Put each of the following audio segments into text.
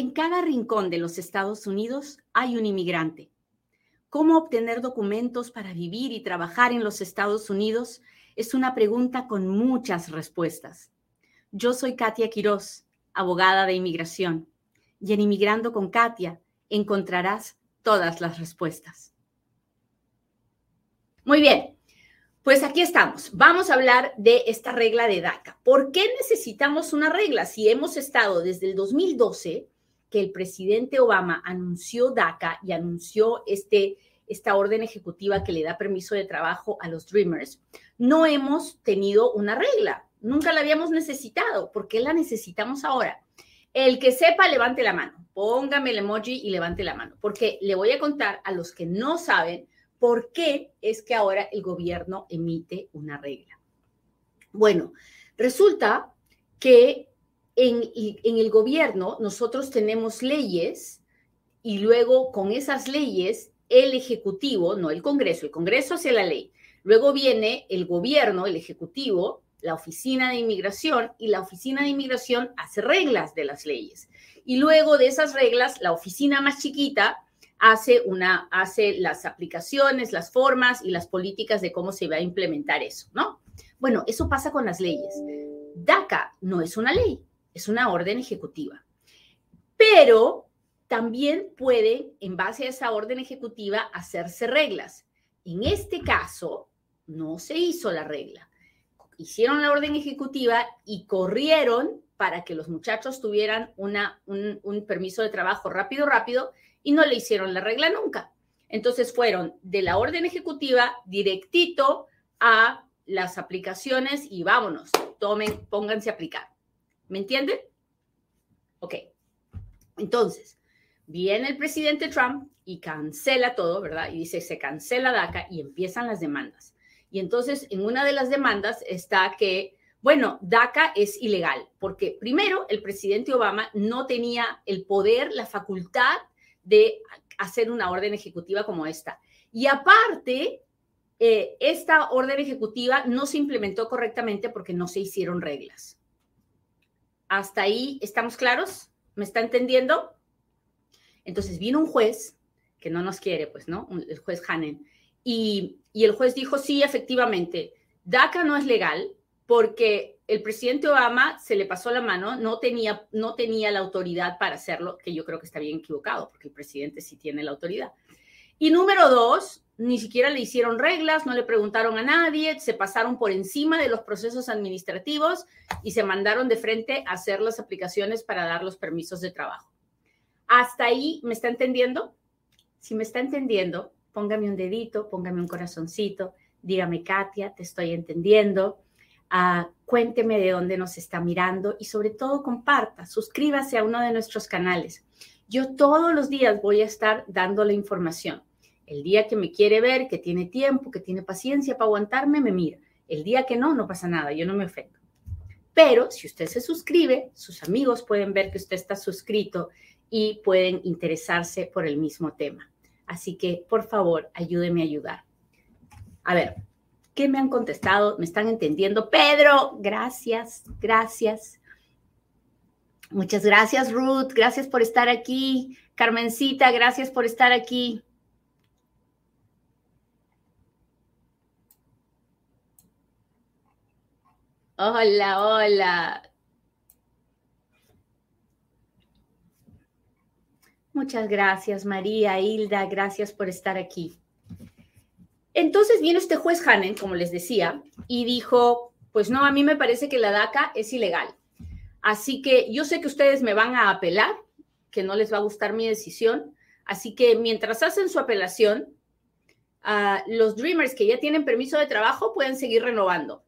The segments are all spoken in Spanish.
En cada rincón de los Estados Unidos hay un inmigrante. ¿Cómo obtener documentos para vivir y trabajar en los Estados Unidos? Es una pregunta con muchas respuestas. Yo soy Katia Quiroz, abogada de inmigración, y en Inmigrando con Katia encontrarás todas las respuestas. Muy bien, pues aquí estamos. Vamos a hablar de esta regla de DACA. ¿Por qué necesitamos una regla si hemos estado desde el 2012 que el presidente Obama anunció DACA y anunció este, esta orden ejecutiva que le da permiso de trabajo a los Dreamers? No hemos tenido una regla. Nunca la habíamos necesitado. ¿Por qué la necesitamos ahora? El que sepa, levante la mano. Póngame el emoji y levante la mano, porque le voy a contar a los que no saben ¿Por qué es que ahora el gobierno emite una regla? Bueno, resulta que en, el gobierno nosotros tenemos leyes y luego con esas leyes el Ejecutivo, no el Congreso, el Congreso hace la ley. Luego viene el gobierno, el Ejecutivo, la Oficina de Inmigración y la Oficina de Inmigración hace reglas de las leyes. Y luego de esas reglas, la oficina más chiquita hace, una, hace las aplicaciones, las formas y las políticas de cómo se va a implementar eso, ¿no? Bueno, eso pasa con las leyes. DACA no es una ley, es una orden ejecutiva. Pero también puede, en base a esa orden ejecutiva, hacerse reglas. En este caso, no se hizo la regla. Hicieron la orden ejecutiva y corrieron para que los muchachos tuvieran una, un, un permiso de trabajo rápido, rápido, y no le hicieron la regla nunca. Entonces fueron de la orden ejecutiva directito a las aplicaciones y vámonos, tomen, pónganse a aplicar. ¿Me entienden? Ok. Entonces, viene el presidente Trump y cancela todo, ¿verdad? Y dice, se cancela DACA y empiezan las demandas. Y entonces, en una de las demandas está que, bueno, DACA es ilegal, porque primero el presidente Obama no tenía el poder, la facultad de hacer una orden ejecutiva como esta. Y aparte, eh, esta orden ejecutiva no se implementó correctamente porque no se hicieron reglas. ¿Hasta ahí estamos claros? ¿Me está entendiendo? Entonces vino un juez que no nos quiere, pues, ¿no? El juez Hanen. Y, y el juez dijo, sí, efectivamente, DACA no es legal porque el presidente Obama se le pasó la mano, no tenía, no tenía la autoridad para hacerlo, que yo creo que está bien equivocado, porque el presidente sí tiene la autoridad. Y número dos, ni siquiera le hicieron reglas, no le preguntaron a nadie, se pasaron por encima de los procesos administrativos y se mandaron de frente a hacer las aplicaciones para dar los permisos de trabajo. ¿Hasta ahí me está entendiendo? Si me está entendiendo, póngame un dedito, póngame un corazoncito, dígame, Katia, te estoy entendiendo cuénteme de dónde nos está mirando y sobre todo comparta, suscríbase a uno de nuestros canales. Yo todos los días voy a estar dando la información. El día que me quiere ver, que tiene tiempo, que tiene paciencia para aguantarme, me mira. El día que no, no pasa nada, yo no me ofendo. Pero si usted se suscribe, sus amigos pueden ver que usted está suscrito y pueden interesarse por el mismo tema. Así que, por favor, ayúdeme a ayudar. A ver, ¿Qué me han contestado? ¿Me están entendiendo? Pedro, gracias, gracias. Muchas gracias, Ruth. Gracias por estar aquí. Carmencita, gracias por estar aquí. Hola, hola. Muchas gracias, María, Hilda, gracias por estar aquí. Entonces vino este juez Hanen, como les decía, y dijo, pues no, a mí me parece que la DACA es ilegal. Así que yo sé que ustedes me van a apelar, que no les va a gustar mi decisión. Así que mientras hacen su apelación, ah, los Dreamers que ya tienen permiso de trabajo pueden seguir renovando.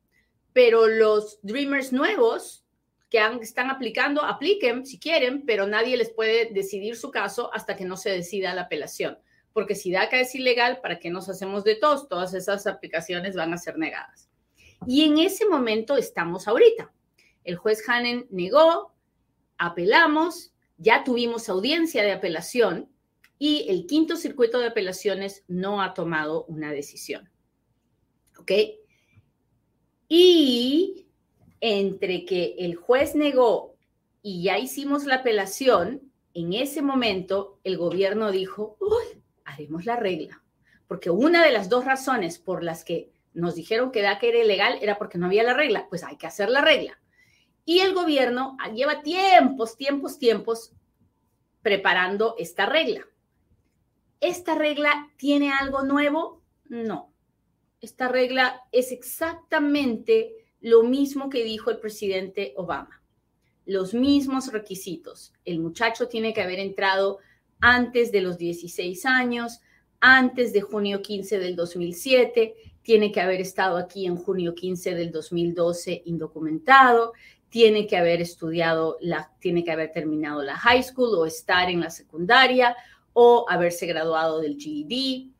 Pero los Dreamers nuevos que están aplicando, apliquen si quieren, pero nadie les puede decidir su caso hasta que no se decida la apelación porque si DACA es ilegal, ¿para qué nos hacemos de todos? Todas esas aplicaciones van a ser negadas. Y en ese momento estamos ahorita. El juez Hanen negó, apelamos, ya tuvimos audiencia de apelación y el quinto circuito de apelaciones no ha tomado una decisión. ¿Ok? Y entre que el juez negó y ya hicimos la apelación, en ese momento el gobierno dijo, uy, haremos la regla, porque una de las dos razones por las que nos dijeron que DACA era ilegal era porque no había la regla, pues hay que hacer la regla. Y el gobierno lleva tiempos, tiempos, tiempos preparando esta regla. ¿Esta regla tiene algo nuevo? No. Esta regla es exactamente lo mismo que dijo el presidente Obama. Los mismos requisitos. El muchacho tiene que haber entrado antes de los 16 años, antes de junio 15 del 2007, tiene que haber estado aquí en junio 15 del 2012 indocumentado, tiene que haber estudiado, la, tiene que haber terminado la high school o estar en la secundaria o haberse graduado del GED,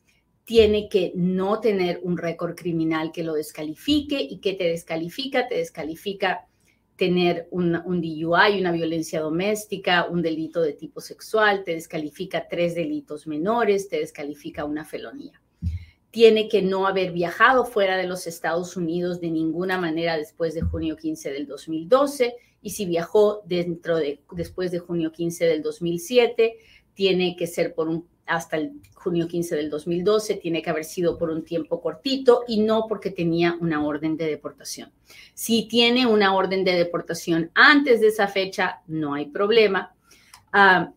tiene que no tener un récord criminal que lo descalifique y que te descalifica, te descalifica tener un, un DUI, una violencia doméstica, un delito de tipo sexual, te descalifica tres delitos menores, te descalifica una felonía. Tiene que no haber viajado fuera de los Estados Unidos de ninguna manera después de junio 15 del 2012 y si viajó dentro de después de junio 15 del 2007 tiene que ser por un hasta el junio 15 del 2012 tiene que haber sido por un tiempo cortito y no porque tenía una orden de deportación. Si tiene una orden de deportación antes de esa fecha, no hay problema. Ah,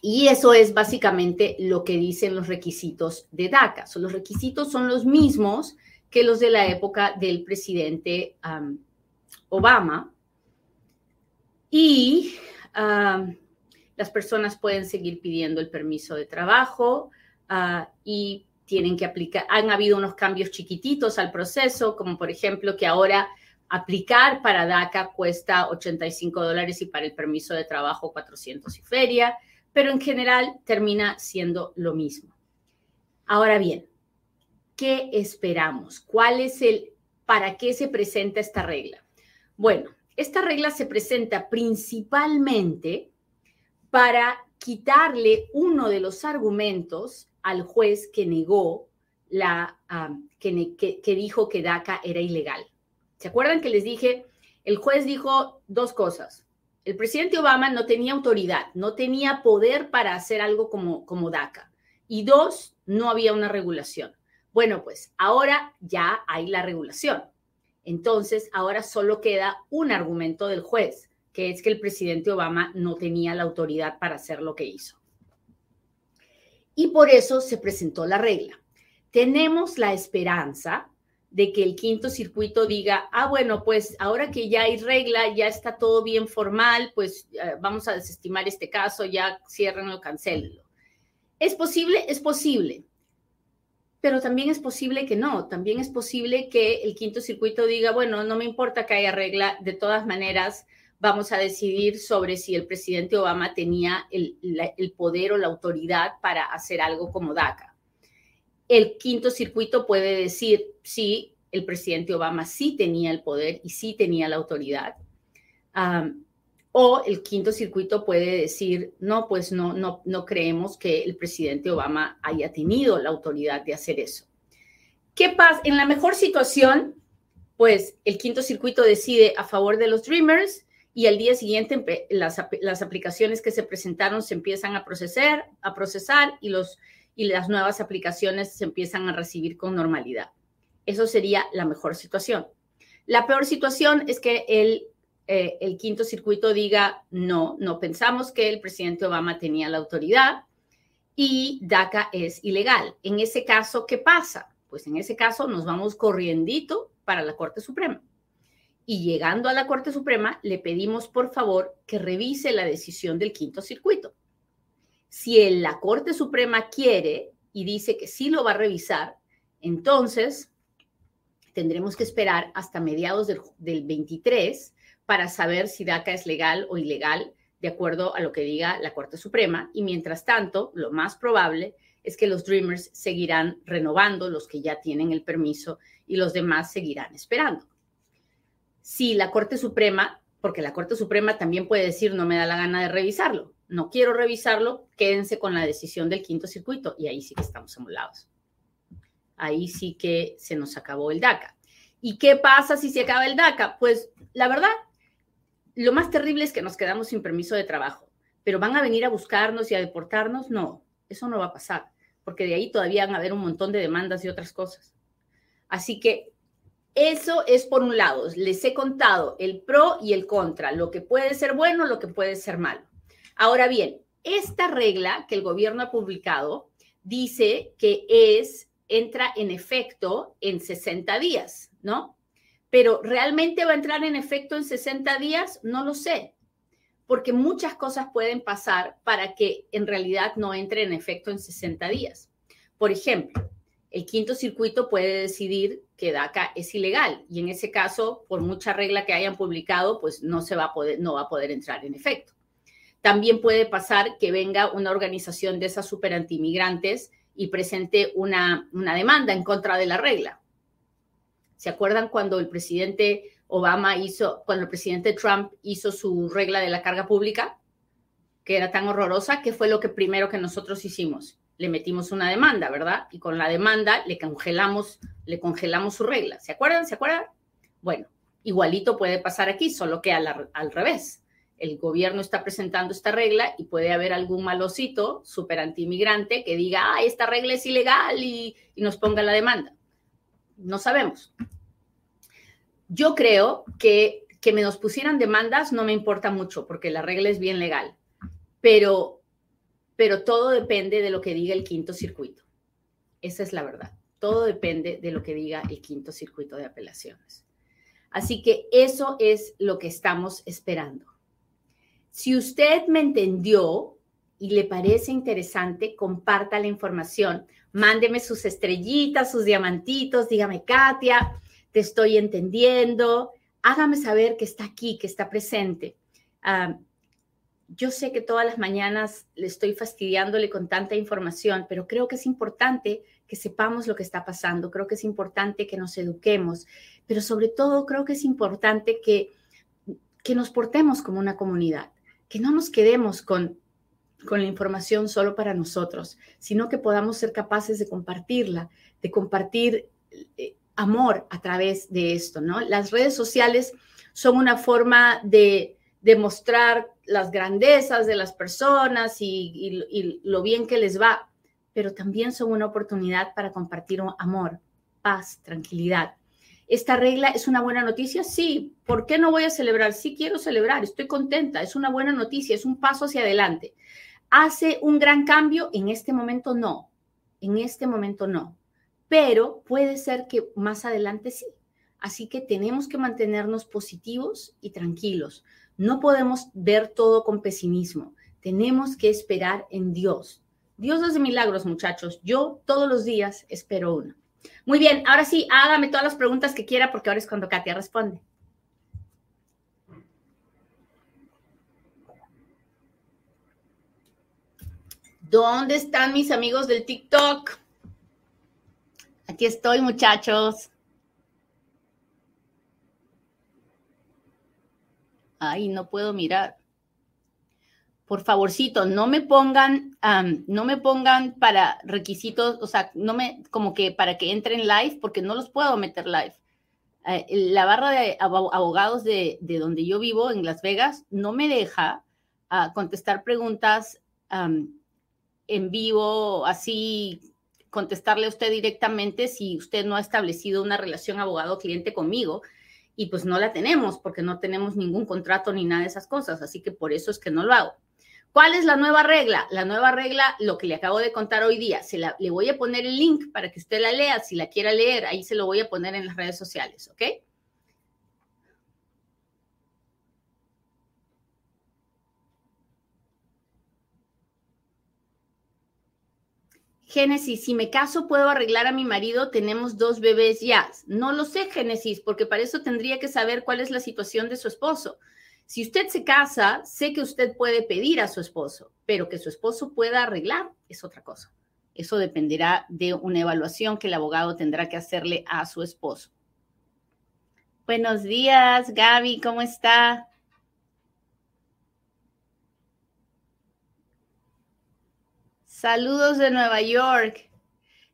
y eso es básicamente lo que dicen los requisitos de DACA. los requisitos son los mismos que los de la época del presidente Obama. Y las personas pueden seguir pidiendo el permiso de trabajo ah, y tienen que aplicar. Han habido unos cambios chiquititos al proceso, como por ejemplo que ahora aplicar para DACA cuesta 85 dólares y para el permiso de trabajo 400 y feria pero en general termina siendo lo mismo. Ahora bien, ¿qué esperamos? ¿Cuál es el, para qué se presenta esta regla? Bueno, esta regla se presenta principalmente para quitarle uno de los argumentos al juez que negó la, que, que dijo que DACA era ilegal. ¿Se acuerdan que les dije? El juez dijo dos cosas. El presidente Obama no tenía autoridad, no tenía poder para hacer algo como, como DACA. Y dos, no había una regulación. Bueno, pues ahora ya hay la regulación. Entonces, ahora solo queda un argumento del juez, que es que el presidente Obama no tenía la autoridad para hacer lo que hizo. Y por eso se presentó la regla. Tenemos la esperanza de que el quinto circuito diga, ah, bueno, pues ahora que ya hay regla, ya está todo bien formal, pues eh, vamos a desestimar este caso, ya ciérrenlo, cancelenlo. ¿Es posible? Es posible. Pero también es posible que no, también es posible que el quinto circuito diga, bueno, no me importa que haya regla, de todas maneras vamos a decidir sobre si el presidente Obama tenía el, poder o la autoridad para hacer algo como DACA el quinto circuito puede decir si el presidente Obama sí tenía el poder y sí tenía la autoridad. o el quinto circuito puede decir, no, pues no, no, no creemos que el presidente Obama haya tenido la autoridad de hacer eso. ¿Qué pasa? En la mejor situación, pues el quinto circuito decide a favor de los Dreamers y al día siguiente las, las aplicaciones que se presentaron se empiezan a procesar, a procesar y los y las nuevas aplicaciones se empiezan a recibir con normalidad. Eso sería la mejor situación. La peor situación es que el, eh, el quinto circuito diga, no, no pensamos que el presidente Obama tenía la autoridad y DACA es ilegal. En ese caso, ¿qué pasa? Pues en ese caso nos vamos corriendito para la Corte Suprema. Y llegando a la Corte Suprema, le pedimos por favor que revise la decisión del quinto circuito. Si la Corte Suprema quiere y dice que sí lo va a revisar, entonces tendremos que esperar hasta mediados del, 23 para saber si DACA es legal o ilegal de acuerdo a lo que diga la Corte Suprema. Y mientras tanto, lo más probable es que los Dreamers seguirán renovando, los que ya tienen el permiso, y los demás seguirán esperando. Si la Corte Suprema, porque la Corte Suprema también puede decir no me da la gana de revisarlo, no quiero revisarlo, quédense con la decisión del quinto circuito y ahí sí que estamos emulados. Ahí sí que se nos acabó el DACA. ¿Y qué pasa si se acaba el DACA? Pues la verdad, lo más terrible es que nos quedamos sin permiso de trabajo, pero van a venir a buscarnos y a deportarnos, no, eso no va a pasar, porque de ahí todavía van a haber un montón de demandas y otras cosas. Así que eso es por un lado, les he contado el pro y el contra, lo que puede ser bueno, lo que puede ser malo. Ahora bien, esta regla que el gobierno ha publicado dice que es, entra en efecto en 60 días, ¿no? Pero ¿realmente va a entrar en efecto en 60 días? No lo sé, porque muchas cosas pueden pasar para que en realidad no entre en efecto en 60 días. Por ejemplo, el quinto circuito puede decidir que DACA es ilegal y en ese caso, por mucha regla que hayan publicado, pues no se va a poder, no va a poder entrar en efecto. También puede pasar que venga una organización de esas super antimigrantes y presente una, una demanda en contra de la regla. ¿Se acuerdan cuando el presidente Obama hizo, cuando el presidente Trump hizo su regla de la carga pública, que era tan horrorosa? ¿Qué fue lo que primero que nosotros hicimos? Le metimos una demanda, ¿verdad? Y con la demanda le congelamos, le congelamos su regla. ¿Se acuerdan? ¿Se acuerdan? Bueno, igualito puede pasar aquí, solo que al, al revés el gobierno está presentando esta regla y puede haber algún malocito súper antimigrante que diga, ah, esta regla es ilegal y, y, nos ponga la demanda. No sabemos. Yo creo que que me nos pusieran demandas no me importa mucho porque la regla es bien legal, pero, pero todo depende de lo que diga el quinto circuito. Esa es la verdad. Todo depende de lo que diga el quinto circuito de apelaciones. Así que eso es lo que estamos esperando. Si usted me entendió y le parece interesante, comparta la información. Mándeme sus estrellitas, sus diamantitos, dígame, Katia, te estoy entendiendo. Hágame saber que está aquí, que está presente. Uh, yo sé que todas las mañanas le estoy fastidiándole con tanta información, pero creo que es importante que sepamos lo que está pasando. Creo que es importante que nos eduquemos, pero sobre todo creo que es importante que, que nos portemos como una comunidad que no nos quedemos con, con la información solo para nosotros, sino que podamos ser capaces de compartirla, de compartir eh, amor a través de esto, ¿no? Las redes sociales son una forma de demostrar las grandezas de las personas y, y, lo bien que les va, pero también son una oportunidad para compartir amor, paz, tranquilidad. ¿Esta regla es una buena noticia? Sí. ¿Por qué no voy a celebrar? Sí quiero celebrar, estoy contenta, es una buena noticia, es un paso hacia adelante. ¿Hace un gran cambio? En este momento no, en este momento no, pero puede ser que más adelante sí. Así que tenemos que mantenernos positivos y tranquilos. No podemos ver todo con pesimismo. Tenemos que esperar en Dios. Dios hace milagros, muchachos. Yo todos los días espero uno. Muy bien, ahora sí, hágame todas las preguntas que quiera porque ahora es cuando Katia responde. ¿Dónde están mis amigos del TikTok? Aquí estoy, muchachos. Ay, no puedo mirar por favorcito, no me pongan, no me pongan para requisitos, o sea, no me, como que para que entren live, porque no los puedo meter live. Eh, la barra de abogados de, de, donde yo vivo, en Las Vegas, no me deja uh, contestar preguntas en vivo, así, contestarle a usted directamente si usted no ha establecido una relación abogado-cliente conmigo. Y pues no la tenemos porque no tenemos ningún contrato ni nada de esas cosas. Así que por eso es que no lo hago. ¿Cuál es la nueva regla? La nueva regla, lo que le acabo de contar hoy día, se la, le voy a poner el link para que usted la lea, si la quiera leer, ahí se lo voy a poner en las redes sociales, ¿ok? Génesis, si me caso, puedo arreglar a mi marido, tenemos dos bebés ya. No lo sé, Génesis, porque para eso tendría que saber cuál es la situación de su esposo. Si usted se casa, sé que usted puede pedir a su esposo, pero que su esposo pueda arreglar es otra cosa. Eso dependerá de una evaluación que el abogado tendrá que hacerle a su esposo. Buenos días, Gaby, ¿cómo está? Saludos de Nueva York.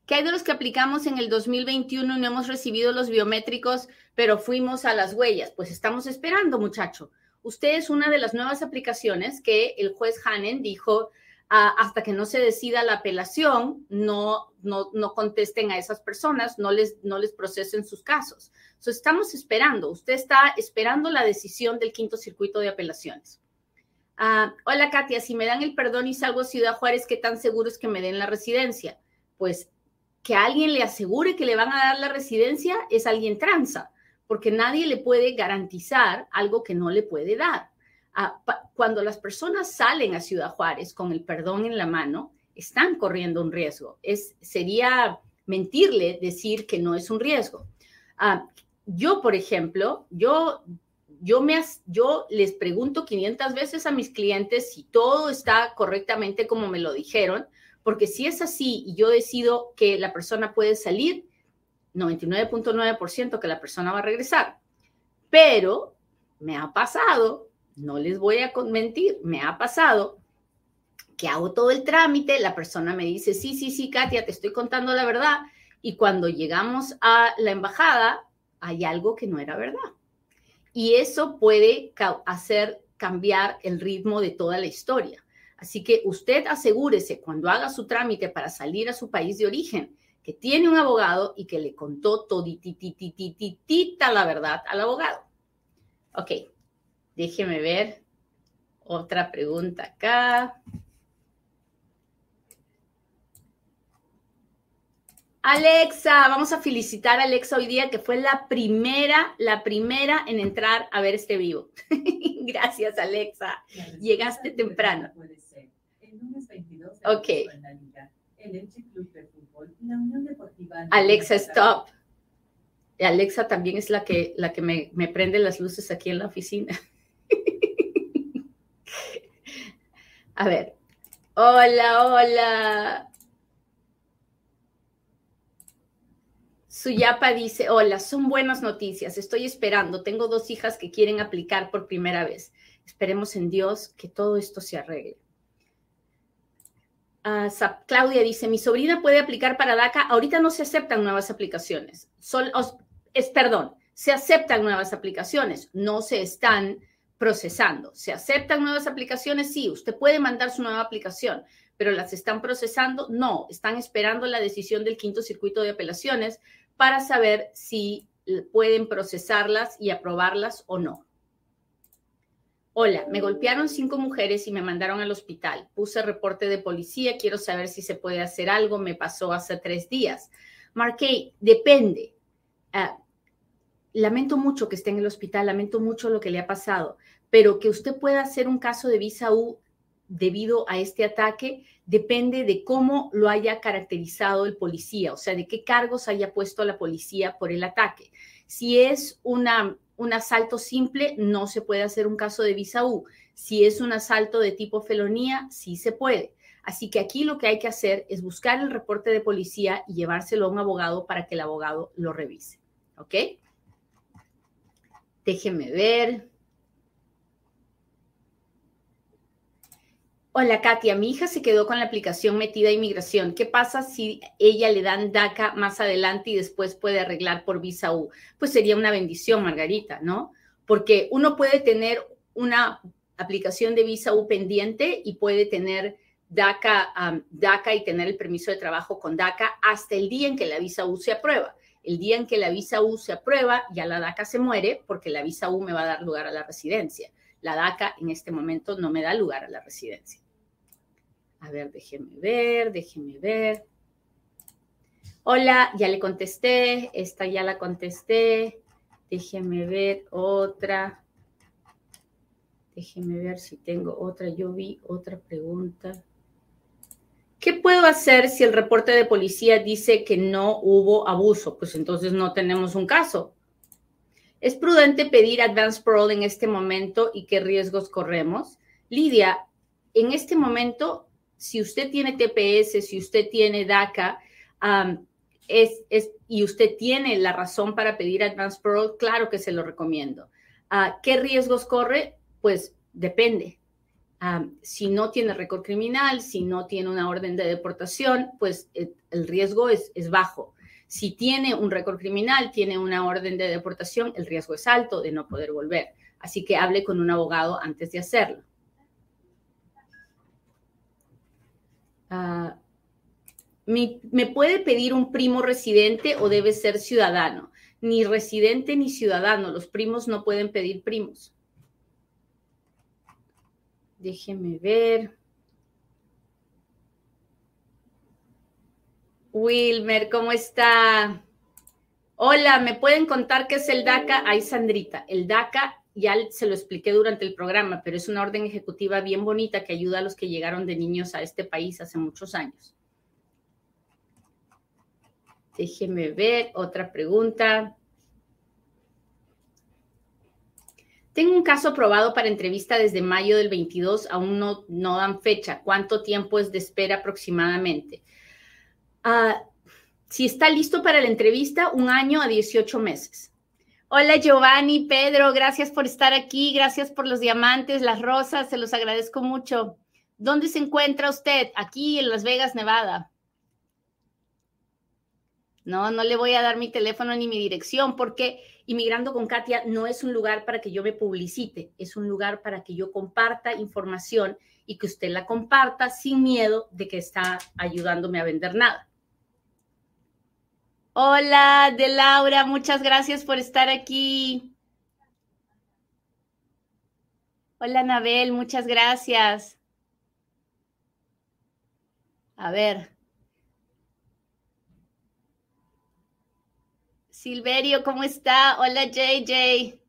¿Qué hay de los que aplicamos en el 2021 y no hemos recibido los biométricos, pero fuimos a las huellas? Pues estamos esperando, muchacho usted es una de las nuevas aplicaciones que el juez Hanen dijo, ah, hasta que no se decida la apelación, no, no, no contesten a esas personas, no les, no les procesen sus casos. Entonces, estamos esperando, usted está esperando la decisión del quinto circuito de apelaciones. Ah, hola Katia, si me dan el perdón y salgo a Ciudad Juárez, ¿qué tan seguro es que me den la residencia? Pues que alguien le asegure que le van a dar la residencia es alguien tranza, porque nadie le puede garantizar algo que no le puede dar. Ah, cuando las personas salen a Ciudad Juárez con el perdón en la mano, están corriendo un riesgo. Es, sería mentirle decir que no es un riesgo. Ah, yo, por ejemplo, yo yo, me, yo les pregunto 500 veces a mis clientes si todo está correctamente como me lo dijeron, porque si es así y yo decido que la persona puede salir, 99.9% que la persona va a regresar. Pero me ha pasado, no les voy a mentir, me ha pasado que hago todo el trámite, la persona me dice, sí, sí, sí, Katia, te estoy contando la verdad, y cuando llegamos a la embajada, hay algo que no era verdad y eso puede hacer cambiar el ritmo de toda la historia. Así que usted asegúrese cuando haga su trámite para salir a su país de origen que tiene un abogado y que le contó todititititita la verdad al abogado. Ok, déjeme ver otra pregunta acá. Alexa, vamos a felicitar a Alexa hoy día, que fue la primera, la primera en entrar a ver este vivo. Gracias, Alexa. Llegaste temprano. Ok. Alexa, stop. Alexa también es la que, la que me, me prende las luces aquí en la oficina. a ver. Hola, hola. Suyapa dice, hola, son buenas noticias, estoy esperando, tengo dos hijas que quieren aplicar por primera vez. Esperemos en Dios que todo esto se arregle. Uh, Claudia dice, mi sobrina puede aplicar para DACA, ahorita no se aceptan nuevas aplicaciones, es, perdón, se aceptan nuevas aplicaciones, no se están procesando. ¿Se aceptan nuevas aplicaciones? Sí, usted puede mandar su nueva aplicación, pero las están procesando? No, están esperando la decisión del quinto circuito de apelaciones para saber si pueden procesarlas y aprobarlas o no. Hola, me golpearon cinco mujeres y me mandaron al hospital. Puse reporte de policía, quiero saber si se puede hacer algo. Me pasó hace tres días. Marqué, depende. Ah, lamento mucho que esté en el hospital, lamento mucho lo que le ha pasado, pero que usted pueda hacer un caso de visa U debido a este ataque depende de cómo lo haya caracterizado el policía, o sea, de qué cargos haya puesto la policía por el ataque. Si es una, un asalto simple, no se puede hacer un caso de visa U. Si es un asalto de tipo felonía, sí se puede. Así que aquí lo que hay que hacer es buscar el reporte de policía y llevárselo a un abogado para que el abogado lo revise. ¿Ok? Déjenme ver. Hola Katia, mi hija se quedó con la aplicación metida a inmigración. ¿Qué pasa si ella le dan DACA más adelante y después puede arreglar por visa U? Pues sería una bendición, Margarita, ¿no? Porque uno puede tener una aplicación de visa U pendiente y puede tener DACA, DACA y tener el permiso de trabajo con DACA hasta el día en que la visa U se aprueba. El día en que la visa U se aprueba, ya la DACA se muere porque la visa U me va a dar lugar a la residencia. La DACA en este momento no me da lugar a la residencia. A ver, déjeme ver, déjeme ver. Hola, ya le contesté, esta ya la contesté. Déjeme ver otra. Déjeme ver si tengo otra. Yo vi otra pregunta. ¿Qué puedo hacer si el reporte de policía dice que no hubo abuso? Pues entonces no tenemos un caso. ¿Es prudente pedir advance parole en este momento y qué riesgos corremos? Lidia, en este momento si usted tiene TPS, si usted tiene DACA, y usted tiene la razón para pedir Advance Parole, claro que se lo recomiendo. Ah, ¿Qué riesgos corre? Pues depende. si no tiene récord criminal, si no tiene una orden de deportación, pues eh, el riesgo es, es bajo. Si tiene un récord criminal, tiene una orden de deportación, el riesgo es alto de no poder volver. Así que hable con un abogado antes de hacerlo. Ah, ¿Me puede pedir un primo residente o debe ser ciudadano? Ni residente ni ciudadano. Los primos no pueden pedir primos. Déjeme ver. Wilmer, ¿cómo está? Hola, ¿me pueden contar qué es el DACA? Ay, Sandrita, el DACA ya se lo expliqué durante el programa, pero es una orden ejecutiva bien bonita que ayuda a los que llegaron de niños a este país hace muchos años. Déjeme ver otra pregunta. Tengo un caso aprobado para entrevista desde mayo del 22, aún no, no dan fecha. ¿Cuánto tiempo es de espera aproximadamente? Ah, si está listo para la entrevista, un año a 18 meses. Hola Giovanni, Pedro, gracias por estar aquí, gracias por los diamantes, las rosas, se los agradezco mucho. ¿Dónde se encuentra usted? Aquí en Las Vegas, Nevada. No, no le voy a dar mi teléfono ni mi dirección porque Inmigrando con Katia no es un lugar para que yo me publicite, es un lugar para que yo comparta información y que usted la comparta sin miedo de que está ayudándome a vender nada. Hola, de Laura, muchas gracias por estar aquí. Hola, Anabel, muchas gracias. A ver. Silverio, ¿cómo está? Hola, JJ.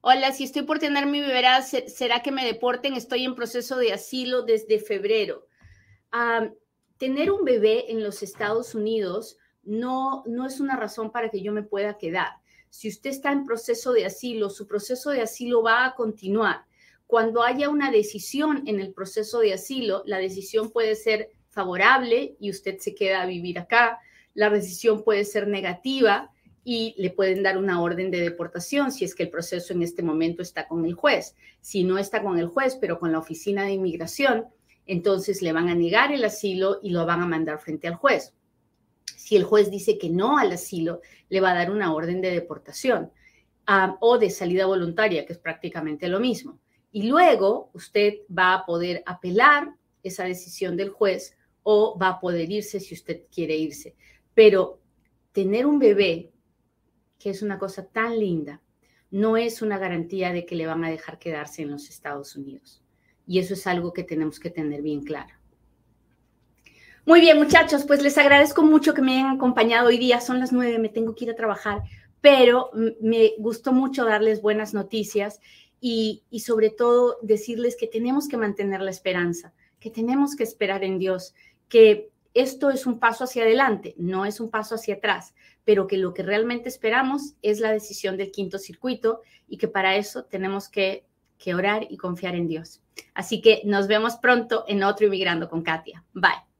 Hola, si estoy por tener mi bebé, ¿será que me deporten? Estoy en proceso de asilo desde febrero. tener un bebé en los Estados Unidos no, no es una razón para que yo me pueda quedar. Si usted está en proceso de asilo, su proceso de asilo va a continuar. Cuando haya una decisión en el proceso de asilo, la decisión puede ser favorable y usted se queda a vivir acá. La decisión puede ser negativa y le pueden dar una orden de deportación si es que el proceso en este momento está con el juez. Si no está con el juez, pero con la oficina de inmigración, entonces le van a negar el asilo y lo van a mandar frente al juez. Si el juez dice que no al asilo, le va a dar una orden de deportación ah, o de salida voluntaria, que es prácticamente lo mismo. Y luego usted va a poder apelar esa decisión del juez o va a poder irse si usted quiere irse. Pero tener un bebé, que es una cosa tan linda, no es una garantía de que le van a dejar quedarse en los Estados Unidos. Y eso es algo que tenemos que tener bien claro. Muy bien, muchachos, pues les agradezco mucho que me hayan acompañado hoy día. Son las nueve, me tengo que ir a trabajar, pero me gustó mucho darles buenas noticias y, y sobre todo decirles que tenemos que mantener la esperanza, que tenemos que esperar en Dios, que esto es un paso hacia adelante, no es un paso hacia atrás, pero que lo que realmente esperamos es la decisión del quinto circuito y que para eso tenemos que, que orar y confiar en Dios. Así que nos vemos pronto en otro Inmigrando con Katia. Bye.